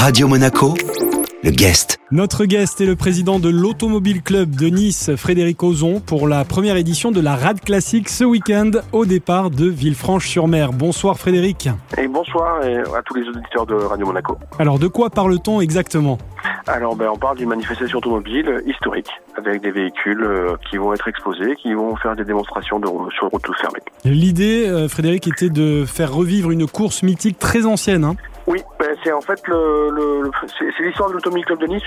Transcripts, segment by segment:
Radio Monaco, le guest. Notre guest est le président de l'Automobile Club de Nice, Frédéric Ozon, pour la première édition de la Rad Classique ce week-end au départ de Villefranche-sur-Mer. Bonsoir Frédéric. Et bonsoir à tous les auditeurs de Radio Monaco. Alors de quoi parle-t-on exactement? Alors, ben, on parle d'une manifestation automobile historique avec des véhicules euh, qui vont être exposés, qui vont faire des démonstrations de, sur route tout fermée. L'idée, euh, Frédéric, était de faire revivre une course mythique très ancienne. Hein? Oui, ben c'est en fait le, le, c'est l'histoire de l'Automobile Club de Nice.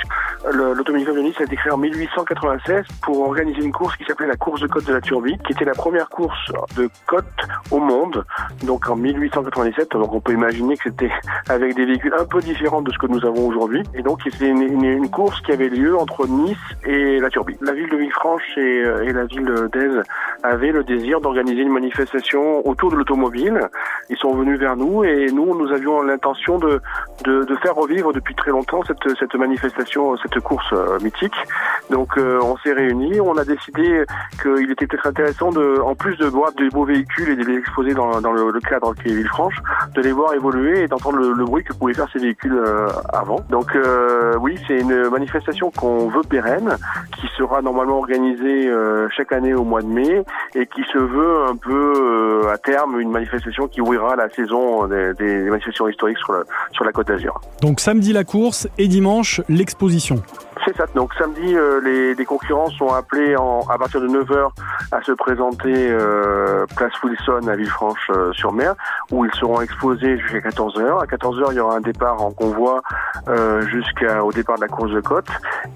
L'Automobile Club de Nice a été créé en 1896 pour organiser une course qui s'appelait la course de côte de la Turbie, qui était la première course de côte au monde. Donc en 1897, donc on peut imaginer que c'était avec des véhicules un peu différents de ce que nous avons aujourd'hui. Et donc c'était une, une, course qui avait lieu entre Nice et la Turbie. La ville de Villefranche et, euh, et la ville d'Aise avaient le désir d'organiser une manifestation autour de l'automobile. Ils sont venus vers nous et nous, nous avions l'intention de, de, de, faire revivre depuis très longtemps cette, cette manifestation, cette course euh, mythique. Donc euh, on s'est réunis, on a décidé qu'il était peut-être intéressant de, en plus de voir des beaux véhicules et de les exposer dans, le, le, cadre qui est Villefranche, de les voir évoluer et d'entendre le, le, bruit que pouvaient faire ces véhicules euh, avant. Donc oui, c'est une manifestation qu'on veut pérenne, qui sera normalement organisée chaque année au mois de mai et qui se veut un peu à terme une manifestation qui ouvrira la saison des, des manifestations historiques sur la sur la Côte d'Azur. Donc samedi la course et dimanche l'exposition. C'est ça. Donc samedi, euh, les, concurrents sont appelés à partir de 9h à se présenter euh, place Wilson à Villefranche-sur-Mer, euh, où ils seront exposés jusqu'à 14h. À 14h, il y aura un départ en convoi euh, jusqu'au départ de la course de côte,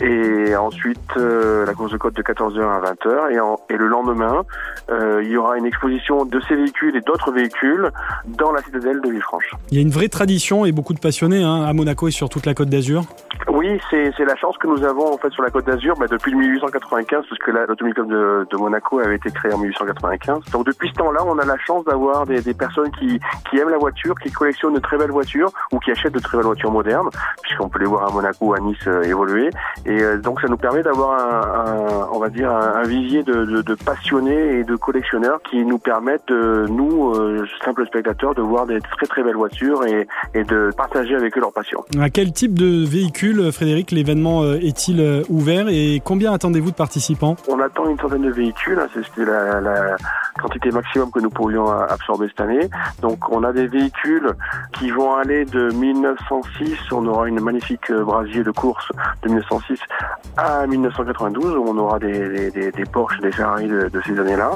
et ensuite euh, la course de côte de 14h à 20h. Et, en, et le lendemain, il y aura une exposition de ces véhicules et d'autres véhicules dans la citadelle de Villefranche. Il y a une vraie tradition et beaucoup de passionnés hein, à Monaco et sur toute la Côte d'Azur. Oui, c'est la chance que nous avons en fait sur la Côte d'Azur bah, depuis 1895, parce que l'Automobile Club de, de, Monaco avait été créé en 1895. Donc depuis ce temps-là, on a la chance d'avoir des, des, personnes qui, qui aiment la voiture, qui collectionnent de très belles voitures ou qui achètent de très belles voitures modernes, puisqu'on peut les voir à Monaco, à Nice euh, évoluer. Et euh, donc ça nous permet d'avoir un, un, on va dire un, un vivier de, de, de, passionnés et de collectionneurs qui nous permettent, nous euh, simples spectateurs, de voir des très très belles voitures et, et de partager avec eux leur passion. À quel type de véhicule, Frédéric, l'événement est-il ouvert et combien attendez-vous de participants? On attend une centaine de véhicules, hein, c'était la, la, quantité maximum que nous pourrions absorber cette année. Donc on a des véhicules qui vont aller de 1906, on aura une magnifique brasier de course de 1906 à 1992 où on aura des, des, des Porsche, des Ferrari de, de ces années-là,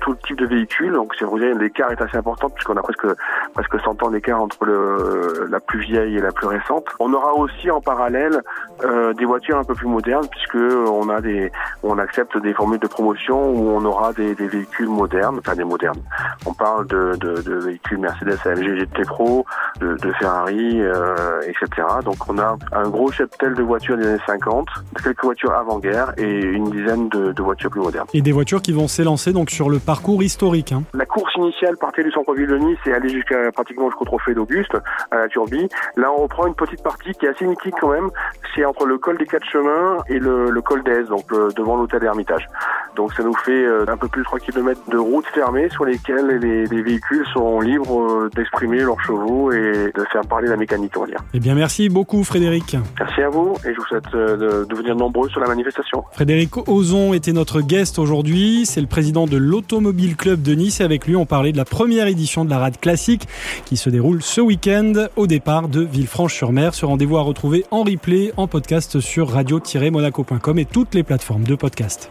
tout type de véhicules. Donc c'est voyez l'écart est assez important puisqu'on a presque presque 100 ans d'écart entre le, la plus vieille et la plus récente. On aura aussi en parallèle euh, des voitures un peu plus modernes puisque on a des on accepte des formules de promotion où on aura des, des véhicules modernes, enfin des modernes. On parle de, de, de véhicules Mercedes AMG GT Pro, de, de Ferrari, euh, etc. Donc on a un gros cheptel de voitures des années 50, quelques voitures avant-guerre et une dizaine de, de, voitures plus modernes. Et des voitures qui vont s'élancer donc sur le parcours historique. Hein. La course initiale partait du centre-ville de Nice et allait jusqu'à pratiquement jusqu'au trophée d'Auguste à la Turbie. Là on reprend une petite partie qui est assez mythique quand même, c'est entre le col des quatre chemins et le, col d'Aise, donc le, devant l'hôtel Hermitage. Donc ça nous fait euh, un peu plus de 3 km de route fermée sur lesquelles les, les véhicules seront libres euh, d'exprimer leurs chevaux et de faire parler la mécanique, on va dire. Eh bien merci beaucoup Frédéric. Merci à vous et je vous souhaite euh, de, de venir nombreux sur la manifestation. Frédéric Ozon était notre guest aujourd'hui, c'est le président de l'Automobile Club de Nice et avec lui on parlait de la première édition de la rade classique qui se déroule ce week-end au départ de Villefranche-sur-Mer. Ce rendez-vous à retrouver en replay, en podcast sur radio-monaco.com et toutes les plateformes de podcast.